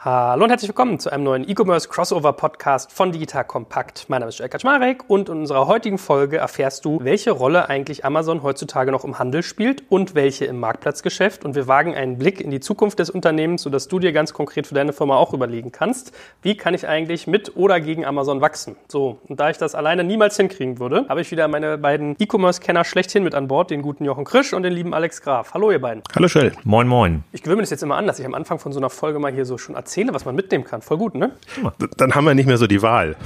Hallo und herzlich willkommen zu einem neuen E-Commerce Crossover Podcast von Digital Kompakt. Mein Name ist Jörg Kaczmarek und in unserer heutigen Folge erfährst du, welche Rolle eigentlich Amazon heutzutage noch im Handel spielt und welche im Marktplatzgeschäft. Und wir wagen einen Blick in die Zukunft des Unternehmens, sodass du dir ganz konkret für deine Firma auch überlegen kannst, wie kann ich eigentlich mit oder gegen Amazon wachsen. So, und da ich das alleine niemals hinkriegen würde, habe ich wieder meine beiden E-Commerce-Kenner schlechthin mit an Bord, den guten Jochen Krisch und den lieben Alex Graf. Hallo ihr beiden. Hallo Shell. Moin, moin. Ich gewöhne mir das jetzt immer an, dass ich am Anfang von so einer Folge mal hier so schon erzähle, was man mitnehmen kann. Voll gut, ne? Dann haben wir nicht mehr so die Wahl.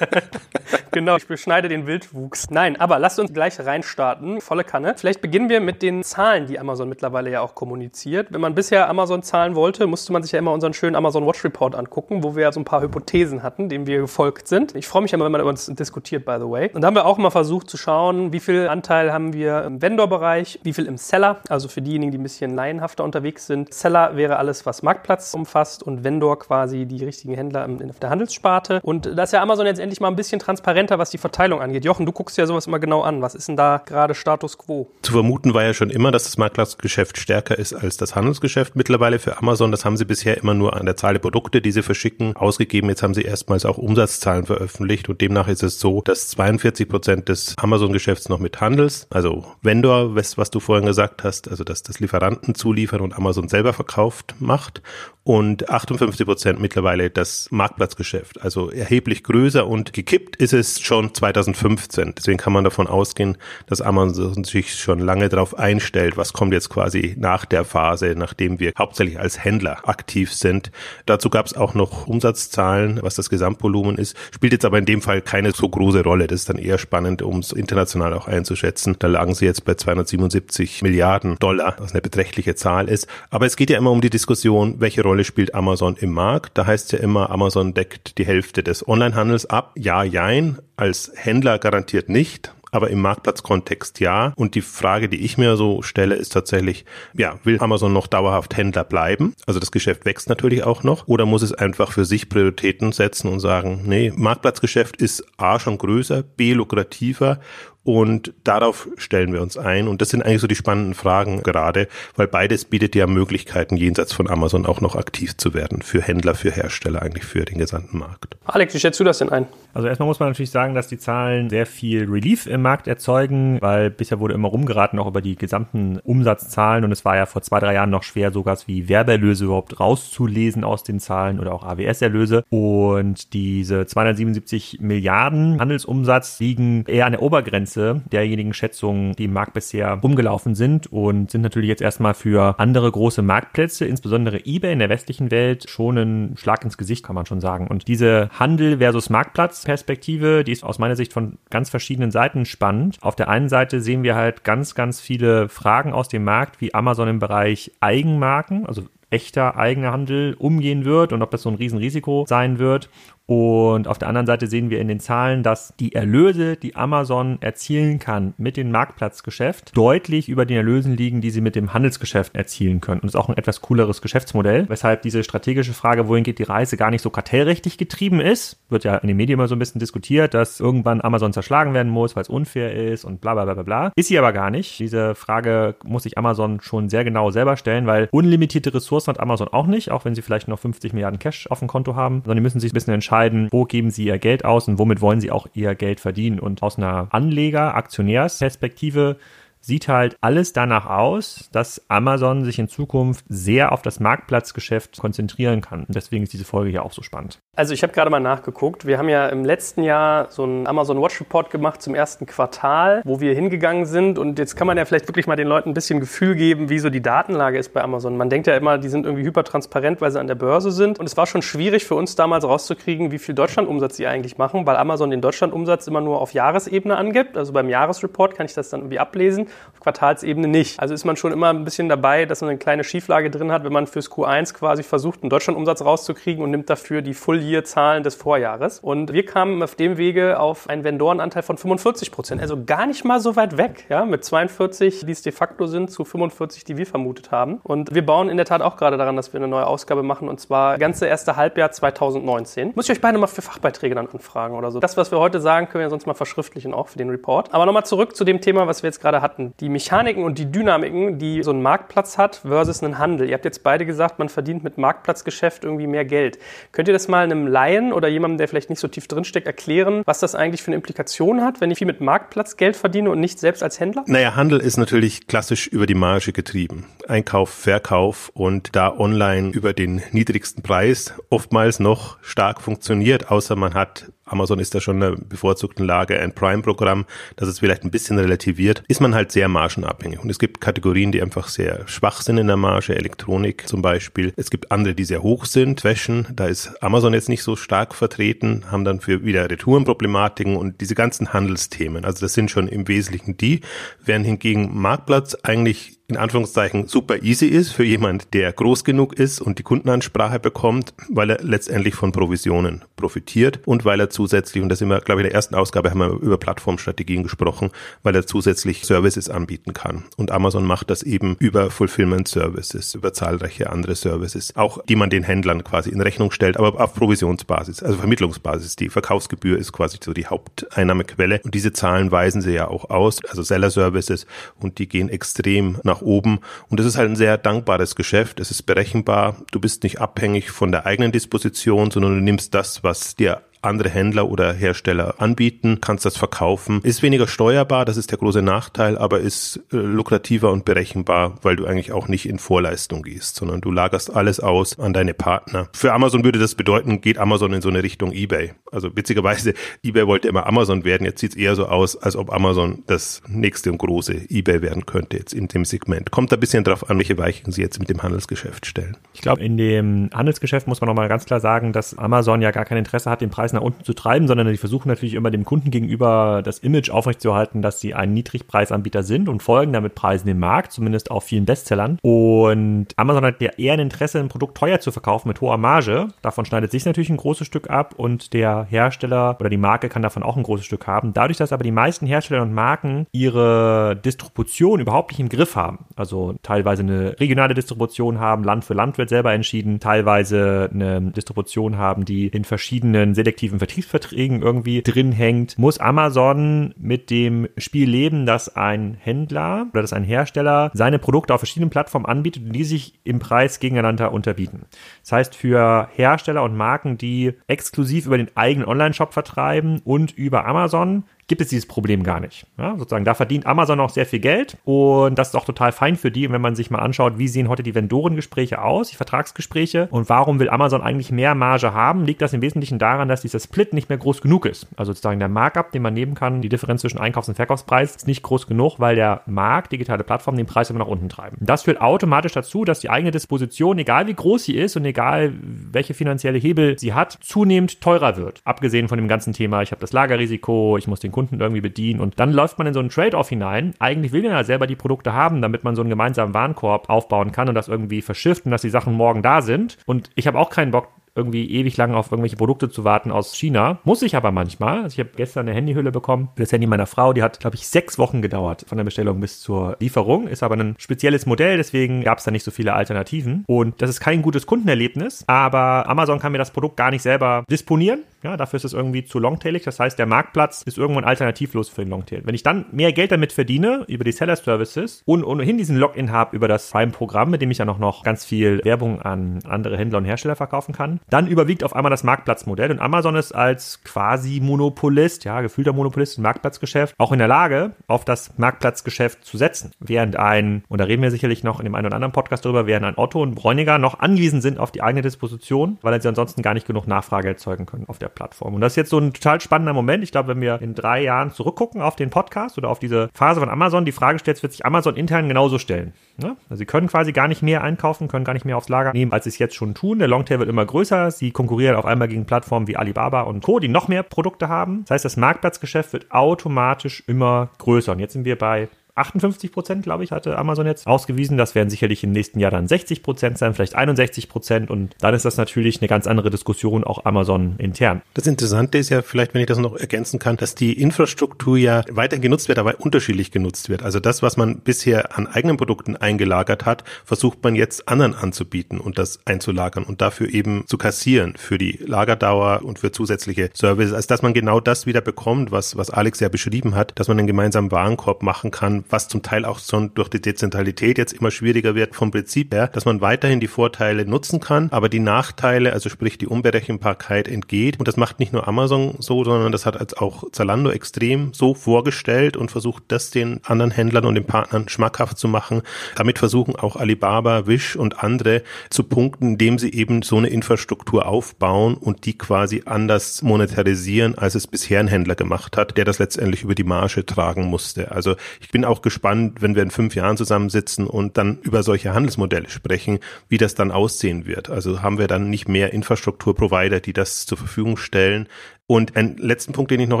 genau, ich beschneide den Wildwuchs. Nein, aber lasst uns gleich reinstarten. Volle Kanne. Vielleicht beginnen wir mit den Zahlen, die Amazon mittlerweile ja auch kommuniziert. Wenn man bisher Amazon zahlen wollte, musste man sich ja immer unseren schönen Amazon Watch Report angucken, wo wir ja so ein paar Hypothesen hatten, denen wir gefolgt sind. Ich freue mich immer, wenn man über uns diskutiert, by the way. Und da haben wir auch mal versucht zu schauen, wie viel Anteil haben wir im Vendor-Bereich, wie viel im Seller, also für diejenigen, die ein bisschen laienhafter unterwegs sind. Seller wäre alles, was Marktplatz umfasst und Vendor quasi die richtigen Händler auf der Handelssparte. Und da ist ja Amazon jetzt endlich mal ein bisschen transparenter, was die Verteilung angeht. Jochen, du guckst ja sowas immer genau an. Was ist denn da gerade Status quo? Zu vermuten war ja schon immer, dass das Marktplatzgeschäft stärker ist als das Handelsgeschäft mittlerweile für Amazon. Das haben sie bisher immer nur an der Zahl der Produkte, die sie verschicken, ausgegeben. Jetzt haben sie erstmals auch Umsatzzahlen veröffentlicht und demnach ist es so, dass 42 Prozent des Amazon-Geschäfts noch mit Handels, also Vendor, was du vorhin gesagt hast, also dass das Lieferanten zuliefern und Amazon selber verkauft macht und 58 Prozent mittlerweile das Marktplatzgeschäft. Also erheblich größer und gekippt ist es schon 2015. Deswegen kann man davon ausgehen, dass Amazon sich schon lange darauf einstellt, was kommt jetzt quasi nach der Phase, nachdem wir hauptsächlich als Händler aktiv sind. Dazu gab es auch noch Umsatzzahlen, was das Gesamtvolumen ist, spielt jetzt aber in dem Fall keine so große Rolle. Das ist dann eher spannend, um es international auch einzuschätzen. Da lagen sie jetzt bei 277 Milliarden Dollar, was eine beträchtliche Zahl ist. Aber es geht ja immer um die Diskussion, welche Rolle Rolle spielt Amazon im Markt. Da heißt es ja immer, Amazon deckt die Hälfte des Onlinehandels ab. Ja, jein. Als Händler garantiert nicht aber im Marktplatzkontext ja. Und die Frage, die ich mir so stelle, ist tatsächlich, ja, will Amazon noch dauerhaft Händler bleiben? Also das Geschäft wächst natürlich auch noch. Oder muss es einfach für sich Prioritäten setzen und sagen, nee, Marktplatzgeschäft ist A schon größer, B lukrativer und darauf stellen wir uns ein. Und das sind eigentlich so die spannenden Fragen gerade, weil beides bietet ja Möglichkeiten, jenseits von Amazon auch noch aktiv zu werden. Für Händler, für Hersteller, eigentlich für den gesamten Markt. Alex, wie schätzt du das denn ein? Also erstmal muss man natürlich sagen, dass die Zahlen sehr viel Relief im Markt erzeugen, weil bisher wurde immer rumgeraten, auch über die gesamten Umsatzzahlen. Und es war ja vor zwei, drei Jahren noch schwer, sogar wie Werbeerlöse überhaupt rauszulesen aus den Zahlen oder auch AWS-Erlöse. Und diese 277 Milliarden Handelsumsatz liegen eher an der Obergrenze Grenze derjenigen Schätzungen, die im Markt bisher umgelaufen sind und sind natürlich jetzt erstmal für andere große Marktplätze, insbesondere eBay in der westlichen Welt, schon ein Schlag ins Gesicht, kann man schon sagen. Und diese Handel versus Marktplatz Perspektive, die ist aus meiner Sicht von ganz verschiedenen Seiten spannend. Auf der einen Seite sehen wir halt ganz, ganz viele Fragen aus dem Markt, wie Amazon im Bereich Eigenmarken, also echter eigener Handel umgehen wird und ob das so ein Riesenrisiko sein wird. Und auf der anderen Seite sehen wir in den Zahlen, dass die Erlöse, die Amazon erzielen kann mit dem Marktplatzgeschäft, deutlich über den Erlösen liegen, die sie mit dem Handelsgeschäft erzielen können. Und das ist auch ein etwas cooleres Geschäftsmodell, weshalb diese strategische Frage, wohin geht die Reise, gar nicht so kartellrechtlich getrieben ist. Wird ja in den Medien immer so ein bisschen diskutiert, dass irgendwann Amazon zerschlagen werden muss, weil es unfair ist und bla bla bla bla bla. Ist sie aber gar nicht. Diese Frage muss sich Amazon schon sehr genau selber stellen, weil unlimitierte Ressourcen hat Amazon auch nicht, auch wenn sie vielleicht noch 50 Milliarden Cash auf dem Konto haben, sondern die müssen sich ein bisschen entscheiden, entscheiden, wo geben sie ihr Geld aus und womit wollen sie auch ihr Geld verdienen. Und aus einer Anleger-, Aktionärsperspektive sieht halt alles danach aus, dass Amazon sich in Zukunft sehr auf das Marktplatzgeschäft konzentrieren kann. Und deswegen ist diese Folge hier auch so spannend. Also ich habe gerade mal nachgeguckt. Wir haben ja im letzten Jahr so einen Amazon Watch Report gemacht zum ersten Quartal, wo wir hingegangen sind. Und jetzt kann man ja vielleicht wirklich mal den Leuten ein bisschen Gefühl geben, wie so die Datenlage ist bei Amazon. Man denkt ja immer, die sind irgendwie hypertransparent, weil sie an der Börse sind. Und es war schon schwierig für uns damals rauszukriegen, wie viel Deutschlandumsatz sie eigentlich machen, weil Amazon den Deutschlandumsatz immer nur auf Jahresebene angibt. Also beim Jahresreport kann ich das dann irgendwie ablesen auf Quartalsebene nicht. Also ist man schon immer ein bisschen dabei, dass man eine kleine Schieflage drin hat, wenn man fürs Q1 quasi versucht, einen Deutschlandumsatz rauszukriegen und nimmt dafür die Full-Year-Zahlen des Vorjahres. Und wir kamen auf dem Wege auf einen Vendorenanteil von 45 Prozent. Also gar nicht mal so weit weg, ja, mit 42, die es de facto sind, zu 45, die wir vermutet haben. Und wir bauen in der Tat auch gerade daran, dass wir eine neue Ausgabe machen und zwar ganze erste Halbjahr 2019. Muss ich euch beide mal für Fachbeiträge dann anfragen oder so. Das, was wir heute sagen, können wir sonst mal verschriftlichen auch für den Report. Aber nochmal zurück zu dem Thema, was wir jetzt gerade hatten betrachten. Die Mechaniken und die Dynamiken, die so ein Marktplatz hat versus einen Handel. Ihr habt jetzt beide gesagt, man verdient mit Marktplatzgeschäft irgendwie mehr Geld. Könnt ihr das mal einem Laien oder jemandem, der vielleicht nicht so tief drinsteckt, erklären, was das eigentlich für eine Implikation hat, wenn ich viel mit Marktplatz Geld verdiene und nicht selbst als Händler? Naja, Handel ist natürlich klassisch über die Marge getrieben. Einkauf, Verkauf und da online über den niedrigsten Preis oftmals noch stark funktioniert, außer man hat Amazon ist da schon in der bevorzugten Lage, ein Prime-Programm, das es vielleicht ein bisschen relativiert, ist man halt sehr margenabhängig. Und es gibt Kategorien, die einfach sehr schwach sind in der Marge, Elektronik zum Beispiel. Es gibt andere, die sehr hoch sind, Fashion, da ist Amazon jetzt nicht so stark vertreten, haben dann für wieder Retourenproblematiken und diese ganzen Handelsthemen. Also das sind schon im Wesentlichen die, während hingegen Marktplatz eigentlich in Anführungszeichen super easy ist für jemand, der groß genug ist und die Kundenansprache bekommt, weil er letztendlich von Provisionen profitiert und weil er zusätzlich, und das wir, glaube ich, in der ersten Ausgabe haben wir über Plattformstrategien gesprochen, weil er zusätzlich Services anbieten kann. Und Amazon macht das eben über Fulfillment Services, über zahlreiche andere Services, auch die man den Händlern quasi in Rechnung stellt, aber auf Provisionsbasis, also Vermittlungsbasis. Die Verkaufsgebühr ist quasi so die Haupteinnahmequelle. Und diese Zahlen weisen sie ja auch aus, also Seller Services, und die gehen extrem nach nach oben. Und das ist halt ein sehr dankbares Geschäft. Es ist berechenbar. Du bist nicht abhängig von der eigenen Disposition, sondern du nimmst das, was dir andere Händler oder Hersteller anbieten, kannst das verkaufen. Ist weniger steuerbar, das ist der große Nachteil, aber ist äh, lukrativer und berechenbar, weil du eigentlich auch nicht in Vorleistung gehst, sondern du lagerst alles aus an deine Partner. Für Amazon würde das bedeuten, geht Amazon in so eine Richtung eBay. Also witzigerweise, eBay wollte immer Amazon werden, jetzt sieht es eher so aus, als ob Amazon das nächste und große eBay werden könnte jetzt in dem Segment. Kommt ein bisschen drauf an, welche Weichen sie jetzt mit dem Handelsgeschäft stellen. Ich glaube, in dem Handelsgeschäft muss man nochmal ganz klar sagen, dass Amazon ja gar kein Interesse hat, den Preis nach unten zu treiben, sondern die versuchen natürlich immer dem Kunden gegenüber das Image aufrechtzuerhalten, dass sie ein Niedrigpreisanbieter sind und folgen damit Preisen im Markt, zumindest auf vielen Bestsellern. Und Amazon hat ja eher ein Interesse, ein Produkt teuer zu verkaufen mit hoher Marge. Davon schneidet sich natürlich ein großes Stück ab und der Hersteller oder die Marke kann davon auch ein großes Stück haben. Dadurch, dass aber die meisten Hersteller und Marken ihre Distribution überhaupt nicht im Griff haben, also teilweise eine regionale Distribution haben, Land für Land wird selber entschieden, teilweise eine Distribution haben, die in verschiedenen selektiven Vertriebs Betriebsverträgen irgendwie drin hängt, muss Amazon mit dem Spiel leben, dass ein Händler oder dass ein Hersteller seine Produkte auf verschiedenen Plattformen anbietet und die sich im Preis gegeneinander unterbieten. Das heißt, für Hersteller und Marken, die exklusiv über den eigenen Online-Shop vertreiben und über Amazon, gibt es dieses Problem gar nicht. Ja, sozusagen, da verdient Amazon auch sehr viel Geld und das ist auch total fein für die. Und wenn man sich mal anschaut, wie sehen heute die Vendorengespräche aus, die Vertragsgespräche und warum will Amazon eigentlich mehr Marge haben, liegt das im Wesentlichen daran, dass dieser Split nicht mehr groß genug ist. Also sozusagen der Markup, den man nehmen kann, die Differenz zwischen Einkaufs- und Verkaufspreis ist nicht groß genug, weil der Markt, digitale Plattformen, den Preis immer nach unten treiben. Das führt automatisch dazu, dass die eigene Disposition, egal wie groß sie ist und egal welche finanzielle Hebel sie hat, zunehmend teurer wird. Abgesehen von dem ganzen Thema, ich habe das Lagerrisiko, ich muss den Kunden irgendwie bedienen. Und dann läuft man in so einen Trade-off hinein. Eigentlich will man ja selber die Produkte haben, damit man so einen gemeinsamen Warenkorb aufbauen kann und das irgendwie verschifft und dass die Sachen morgen da sind. Und ich habe auch keinen Bock, irgendwie ewig lang auf irgendwelche Produkte zu warten aus China. Muss ich aber manchmal. Also ich habe gestern eine Handyhülle bekommen für das Handy meiner Frau. Die hat, glaube ich, sechs Wochen gedauert von der Bestellung bis zur Lieferung. Ist aber ein spezielles Modell, deswegen gab es da nicht so viele Alternativen. Und das ist kein gutes Kundenerlebnis, aber Amazon kann mir das Produkt gar nicht selber disponieren. Ja, dafür ist es irgendwie zu longtailig. Das heißt, der Marktplatz ist irgendwann alternativlos für den Longtail. Wenn ich dann mehr Geld damit verdiene, über die Seller Services und ohnehin diesen Login habe über das Prime-Programm, mit dem ich ja noch, noch ganz viel Werbung an andere Händler und Hersteller verkaufen kann, dann überwiegt auf einmal das Marktplatzmodell und Amazon ist als quasi Monopolist, ja, gefühlter Monopolist im Marktplatzgeschäft auch in der Lage, auf das Marktplatzgeschäft zu setzen. Während ein, und da reden wir sicherlich noch in dem einen oder anderen Podcast drüber, während ein Otto und Bräuniger noch angewiesen sind auf die eigene Disposition, weil sie ansonsten gar nicht genug Nachfrage erzeugen können auf der Plattform. Und das ist jetzt so ein total spannender Moment. Ich glaube, wenn wir in drei Jahren zurückgucken auf den Podcast oder auf diese Phase von Amazon, die Frage stellt, wird sich Amazon intern genauso stellen. Ne? Also sie können quasi gar nicht mehr einkaufen, können gar nicht mehr aufs Lager nehmen, als sie es jetzt schon tun. Der Longtail wird immer größer. Sie konkurrieren auf einmal gegen Plattformen wie Alibaba und Co., die noch mehr Produkte haben. Das heißt, das Marktplatzgeschäft wird automatisch immer größer. Und jetzt sind wir bei 58 Prozent, glaube ich, hatte Amazon jetzt ausgewiesen. Das werden sicherlich im nächsten Jahr dann 60 Prozent sein, vielleicht 61 Prozent. Und dann ist das natürlich eine ganz andere Diskussion, auch Amazon intern. Das Interessante ist ja vielleicht, wenn ich das noch ergänzen kann, dass die Infrastruktur ja weiter genutzt wird, aber unterschiedlich genutzt wird. Also das, was man bisher an eigenen Produkten eingelagert hat, versucht man jetzt anderen anzubieten und das einzulagern und dafür eben zu kassieren für die Lagerdauer und für zusätzliche Services, als dass man genau das wieder bekommt, was, was Alex ja beschrieben hat, dass man einen gemeinsamen Warenkorb machen kann, was zum Teil auch schon durch die Dezentralität jetzt immer schwieriger wird vom Prinzip her, dass man weiterhin die Vorteile nutzen kann, aber die Nachteile, also sprich die Unberechenbarkeit entgeht. Und das macht nicht nur Amazon so, sondern das hat als auch Zalando extrem so vorgestellt und versucht, das den anderen Händlern und den Partnern schmackhaft zu machen. Damit versuchen auch Alibaba, Wish und andere zu punkten, indem sie eben so eine Infrastruktur aufbauen und die quasi anders monetarisieren, als es bisher ein Händler gemacht hat, der das letztendlich über die Marge tragen musste. Also ich bin auch gespannt, wenn wir in fünf Jahren zusammensitzen und dann über solche Handelsmodelle sprechen, wie das dann aussehen wird. Also haben wir dann nicht mehr Infrastrukturprovider, die das zur Verfügung stellen, und einen letzten Punkt, den ich noch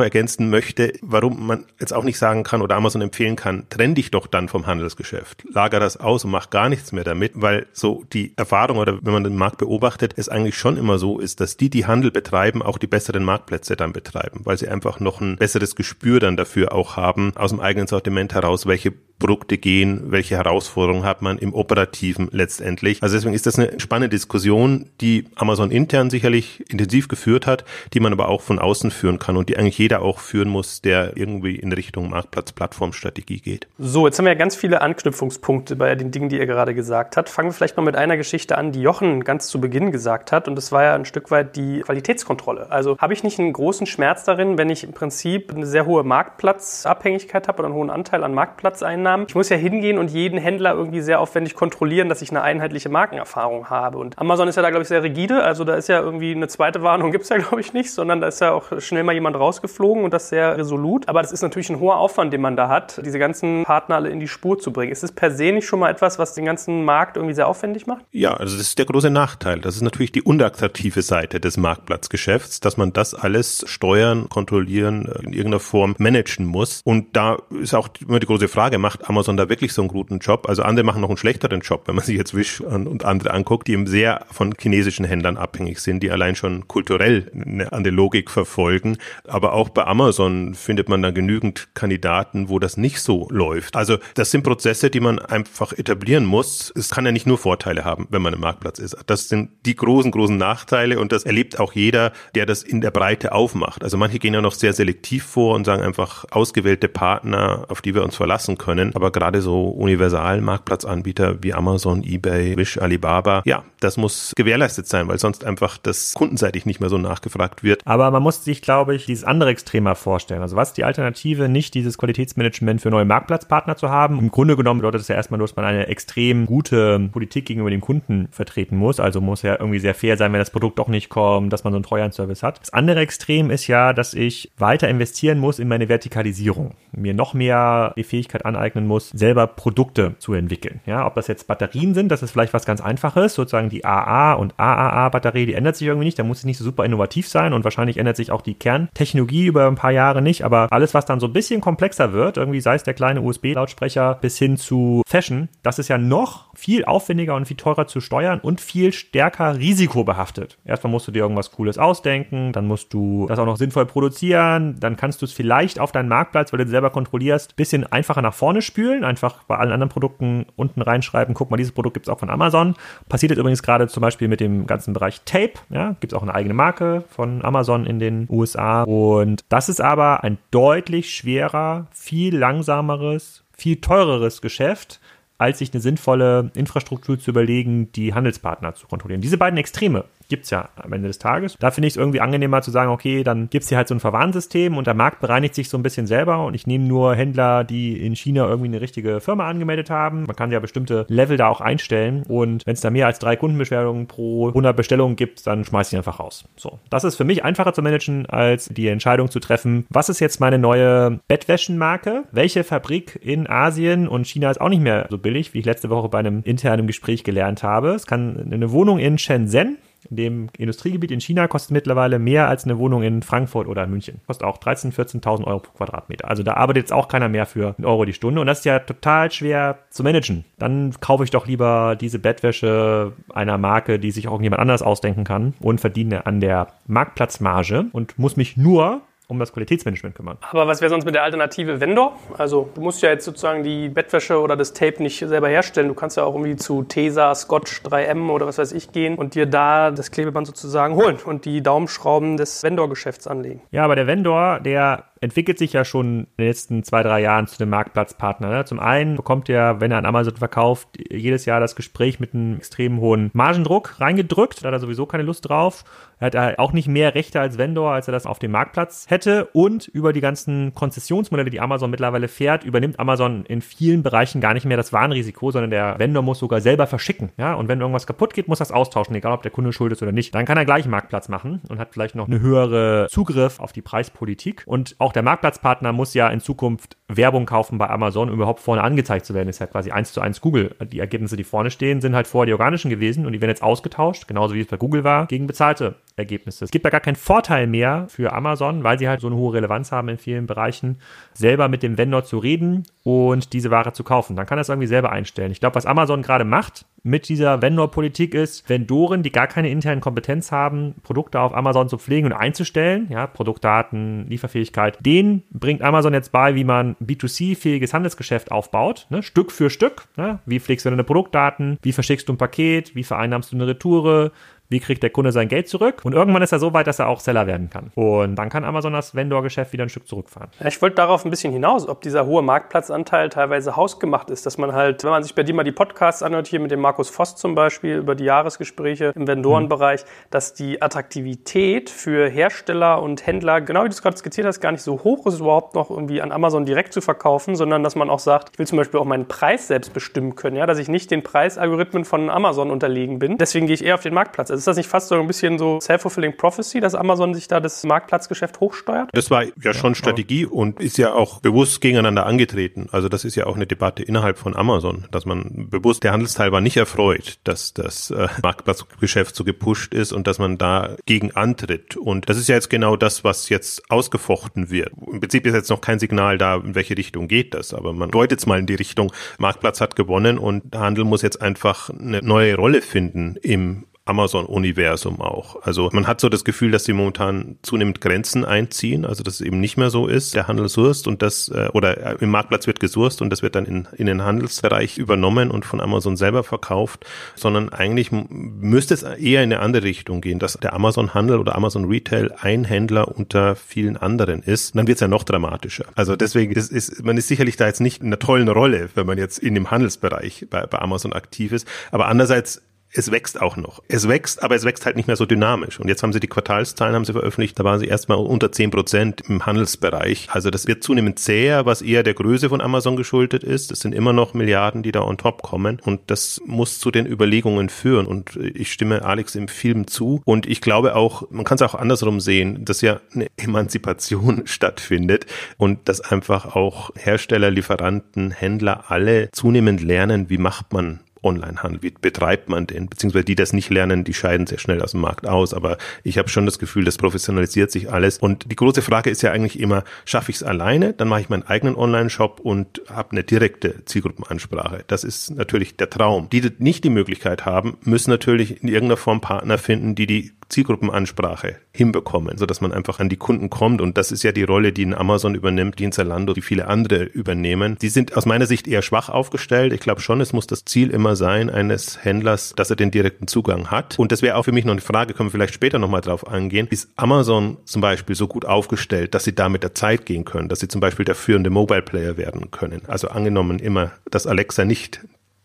ergänzen möchte, warum man jetzt auch nicht sagen kann oder Amazon empfehlen kann, trenn dich doch dann vom Handelsgeschäft. Lager das aus und mach gar nichts mehr damit, weil so die Erfahrung oder wenn man den Markt beobachtet, es eigentlich schon immer so ist, dass die, die Handel betreiben, auch die besseren Marktplätze dann betreiben, weil sie einfach noch ein besseres Gespür dann dafür auch haben, aus dem eigenen Sortiment heraus, welche Produkte gehen, welche Herausforderungen hat man im Operativen letztendlich. Also deswegen ist das eine spannende Diskussion, die Amazon intern sicherlich intensiv geführt hat, die man aber auch von außen führen kann und die eigentlich jeder auch führen muss, der irgendwie in Richtung Marktplatz-Plattformstrategie geht. So, jetzt haben wir ja ganz viele Anknüpfungspunkte bei den Dingen, die ihr gerade gesagt habt. Fangen wir vielleicht mal mit einer Geschichte an, die Jochen ganz zu Beginn gesagt hat und das war ja ein Stück weit die Qualitätskontrolle. Also habe ich nicht einen großen Schmerz darin, wenn ich im Prinzip eine sehr hohe Marktplatzabhängigkeit habe oder einen hohen Anteil an Marktplatzeinnahmen Einnahmen. Ich muss ja hingehen und jeden Händler irgendwie sehr aufwendig kontrollieren, dass ich eine einheitliche Markenerfahrung habe. Und Amazon ist ja da, glaube ich, sehr rigide. Also da ist ja irgendwie eine zweite Warnung gibt es ja, glaube ich, nicht, sondern da ist ja auch schnell mal jemand rausgeflogen und das sehr resolut. Aber das ist natürlich ein hoher Aufwand, den man da hat, diese ganzen Partner alle in die Spur zu bringen. Ist es per se nicht schon mal etwas, was den ganzen Markt irgendwie sehr aufwendig macht? Ja, also das ist der große Nachteil. Das ist natürlich die unattraktive Seite des Marktplatzgeschäfts, dass man das alles steuern, kontrollieren, in irgendeiner Form managen muss. Und da ist auch immer die große Frage, macht macht Amazon da wirklich so einen guten Job. Also andere machen noch einen schlechteren Job, wenn man sich jetzt Wish und andere anguckt, die eben sehr von chinesischen Händlern abhängig sind, die allein schon kulturell eine andere Logik verfolgen. Aber auch bei Amazon findet man da genügend Kandidaten, wo das nicht so läuft. Also das sind Prozesse, die man einfach etablieren muss. Es kann ja nicht nur Vorteile haben, wenn man im Marktplatz ist. Das sind die großen, großen Nachteile und das erlebt auch jeder, der das in der Breite aufmacht. Also manche gehen ja noch sehr selektiv vor und sagen einfach ausgewählte Partner, auf die wir uns verlassen können können. Aber gerade so Universal-Marktplatzanbieter wie Amazon, eBay, Wish, Alibaba, ja, das muss gewährleistet sein, weil sonst einfach das kundenseitig nicht mehr so nachgefragt wird. Aber man muss sich, glaube ich, dieses andere Extremer vorstellen. Also was ist die Alternative, nicht dieses Qualitätsmanagement für neue Marktplatzpartner zu haben? Im Grunde genommen bedeutet es ja erstmal nur, dass man eine extrem gute Politik gegenüber dem Kunden vertreten muss. Also muss ja irgendwie sehr fair sein, wenn das Produkt doch nicht kommt, dass man so einen Treuhandservice hat. Das andere Extrem ist ja, dass ich weiter investieren muss in meine Vertikalisierung. Mir noch mehr die Fähigkeit aneignen, aneignen muss, selber Produkte zu entwickeln. Ja, ob das jetzt Batterien sind, das ist vielleicht was ganz Einfaches, sozusagen die AA und AAA-Batterie, die ändert sich irgendwie nicht, da muss sie nicht so super innovativ sein und wahrscheinlich ändert sich auch die Kerntechnologie über ein paar Jahre nicht, aber alles, was dann so ein bisschen komplexer wird, irgendwie sei es der kleine USB-Lautsprecher bis hin zu Fashion, das ist ja noch viel aufwendiger und viel teurer zu steuern und viel stärker risikobehaftet. Erstmal musst du dir irgendwas Cooles ausdenken, dann musst du das auch noch sinnvoll produzieren, dann kannst du es vielleicht auf deinen Marktplatz, weil du selber kontrollierst, bisschen einfacher nach vorne spülen, einfach bei allen anderen Produkten unten reinschreiben, guck mal, dieses Produkt gibt es auch von Amazon. Passiert jetzt übrigens gerade zum Beispiel mit dem ganzen Bereich Tape, ja, gibt es auch eine eigene Marke von Amazon in den USA und das ist aber ein deutlich schwerer, viel langsameres, viel teureres Geschäft, als sich eine sinnvolle Infrastruktur zu überlegen, die Handelspartner zu kontrollieren. Diese beiden Extreme gibt es ja am Ende des Tages. Da finde ich es irgendwie angenehmer zu sagen, okay, dann gibt es hier halt so ein Verwarnsystem und der Markt bereinigt sich so ein bisschen selber und ich nehme nur Händler, die in China irgendwie eine richtige Firma angemeldet haben. Man kann ja bestimmte Level da auch einstellen und wenn es da mehr als drei Kundenbeschwerungen pro 100 Bestellungen gibt, dann schmeiße ich einfach raus. So, das ist für mich einfacher zu managen, als die Entscheidung zu treffen, was ist jetzt meine neue Bettwäschenmarke? Welche Fabrik in Asien und China ist auch nicht mehr so billig, wie ich letzte Woche bei einem internen Gespräch gelernt habe. Es kann eine Wohnung in Shenzhen in dem Industriegebiet in China kostet mittlerweile mehr als eine Wohnung in Frankfurt oder in München. Kostet auch 13.000, 14.000 Euro pro Quadratmeter. Also da arbeitet jetzt auch keiner mehr für einen Euro die Stunde und das ist ja total schwer zu managen. Dann kaufe ich doch lieber diese Bettwäsche einer Marke, die sich auch jemand anders ausdenken kann und verdiene an der Marktplatzmarge und muss mich nur um das Qualitätsmanagement kümmern. Aber was wäre sonst mit der Alternative Vendor? Also du musst ja jetzt sozusagen die Bettwäsche oder das Tape nicht selber herstellen. Du kannst ja auch irgendwie zu Tesa, Scotch, 3M oder was weiß ich gehen und dir da das Klebeband sozusagen holen und die Daumenschrauben des Vendor-Geschäfts anlegen. Ja, aber der Vendor, der entwickelt sich ja schon in den letzten zwei, drei Jahren zu einem Marktplatzpartner. Ne? Zum einen bekommt er, wenn er an Amazon verkauft, jedes Jahr das Gespräch mit einem extrem hohen Margendruck reingedrückt. Da hat er sowieso keine Lust drauf. Er hat auch nicht mehr Rechte als Vendor, als er das auf dem Marktplatz hätte. Und über die ganzen Konzessionsmodelle, die Amazon mittlerweile fährt, übernimmt Amazon in vielen Bereichen gar nicht mehr das Warenrisiko, sondern der Vendor muss sogar selber verschicken. Ja, und wenn irgendwas kaputt geht, muss es austauschen, egal ob der Kunde schuld ist oder nicht. Dann kann er gleich einen Marktplatz machen und hat vielleicht noch eine höhere Zugriff auf die Preispolitik. Und auch der Marktplatzpartner muss ja in Zukunft Werbung kaufen bei Amazon, um überhaupt vorne angezeigt zu werden. Das ist ja quasi eins zu eins Google. Die Ergebnisse, die vorne stehen, sind halt vorher die organischen gewesen und die werden jetzt ausgetauscht, genauso wie es bei Google war, gegen bezahlte Ergebnisse. Es gibt da gar keinen Vorteil mehr für Amazon, weil sie halt so eine hohe Relevanz haben in vielen Bereichen, selber mit dem Vendor zu reden und diese Ware zu kaufen. Dann kann er es irgendwie selber einstellen. Ich glaube, was Amazon gerade macht mit dieser Vendor-Politik ist, Vendoren, die gar keine internen Kompetenz haben, Produkte auf Amazon zu pflegen und einzustellen, ja, Produktdaten, Lieferfähigkeit, denen bringt Amazon jetzt bei, wie man B2C-fähiges Handelsgeschäft aufbaut, ne, Stück für Stück. Ne? Wie pflegst du deine Produktdaten? Wie verschickst du ein Paket? Wie vereinnahmst du eine Retoure? Wie kriegt der Kunde sein Geld zurück. Und irgendwann ist er so weit, dass er auch Seller werden kann. Und dann kann Amazon das Vendor-Geschäft wieder ein Stück zurückfahren. Ich wollte darauf ein bisschen hinaus, ob dieser hohe Marktplatzanteil teilweise hausgemacht ist, dass man halt, wenn man sich bei dir mal die Podcasts anhört, hier mit dem Markus Voss zum Beispiel über die Jahresgespräche im Vendorenbereich, mhm. dass die Attraktivität für Hersteller und Händler, genau wie du es gerade skizziert hast, gar nicht so hoch ist, überhaupt noch irgendwie an Amazon direkt zu verkaufen, sondern dass man auch sagt, ich will zum Beispiel auch meinen Preis selbst bestimmen können, ja, dass ich nicht den Preisalgorithmen von Amazon unterlegen bin. Deswegen gehe ich eher auf den Marktplatz. Also ist das nicht fast so ein bisschen so self-fulfilling prophecy, dass Amazon sich da das Marktplatzgeschäft hochsteuert? Das war ja schon Strategie und ist ja auch bewusst gegeneinander angetreten. Also das ist ja auch eine Debatte innerhalb von Amazon, dass man bewusst, der Handelsteil war nicht erfreut, dass das äh, Marktplatzgeschäft so gepusht ist und dass man da gegen antritt. Und das ist ja jetzt genau das, was jetzt ausgefochten wird. Im Prinzip ist jetzt noch kein Signal da, in welche Richtung geht das, aber man deutet es mal in die Richtung, Marktplatz hat gewonnen und Handel muss jetzt einfach eine neue Rolle finden im Amazon-Universum auch. Also man hat so das Gefühl, dass sie momentan zunehmend Grenzen einziehen, also dass es eben nicht mehr so ist, der Handel surst und das, äh, oder äh, im Marktplatz wird gesurst und das wird dann in, in den Handelsbereich übernommen und von Amazon selber verkauft, sondern eigentlich müsste es eher in eine andere Richtung gehen, dass der Amazon-Handel oder Amazon Retail ein Händler unter vielen anderen ist, dann wird es ja noch dramatischer. Also deswegen ist, ist man ist sicherlich da jetzt nicht in einer tollen Rolle, wenn man jetzt in dem Handelsbereich bei, bei Amazon aktiv ist, aber andererseits es wächst auch noch. Es wächst, aber es wächst halt nicht mehr so dynamisch. Und jetzt haben sie die Quartalszahlen haben sie veröffentlicht, da waren sie erstmal unter zehn Prozent im Handelsbereich. Also das wird zunehmend zäher, was eher der Größe von Amazon geschuldet ist. Es sind immer noch Milliarden, die da on top kommen. Und das muss zu den Überlegungen führen. Und ich stimme Alex im Film zu. Und ich glaube auch, man kann es auch andersrum sehen, dass ja eine Emanzipation stattfindet und dass einfach auch Hersteller, Lieferanten, Händler alle zunehmend lernen, wie macht man Onlinehandel? Wie betreibt man den? Beziehungsweise die das nicht lernen, die scheiden sehr schnell aus dem Markt aus. Aber ich habe schon das Gefühl, das professionalisiert sich alles. Und die große Frage ist ja eigentlich immer, schaffe ich es alleine? Dann mache ich meinen eigenen Online-Shop und habe eine direkte Zielgruppenansprache. Das ist natürlich der Traum. Die, die nicht die Möglichkeit haben, müssen natürlich in irgendeiner Form Partner finden, die die Zielgruppenansprache hinbekommen, so dass man einfach an die Kunden kommt. Und das ist ja die Rolle, die in Amazon übernimmt, die in Zalando, die viele andere übernehmen. Die sind aus meiner Sicht eher schwach aufgestellt. Ich glaube schon, es muss das Ziel immer sein eines Händlers, dass er den direkten Zugang hat. Und das wäre auch für mich noch eine Frage, können wir vielleicht später nochmal drauf angehen. Ist Amazon zum Beispiel so gut aufgestellt, dass sie da mit der Zeit gehen können, dass sie zum Beispiel der führende Mobile Player werden können? Also angenommen immer, dass Alexa nicht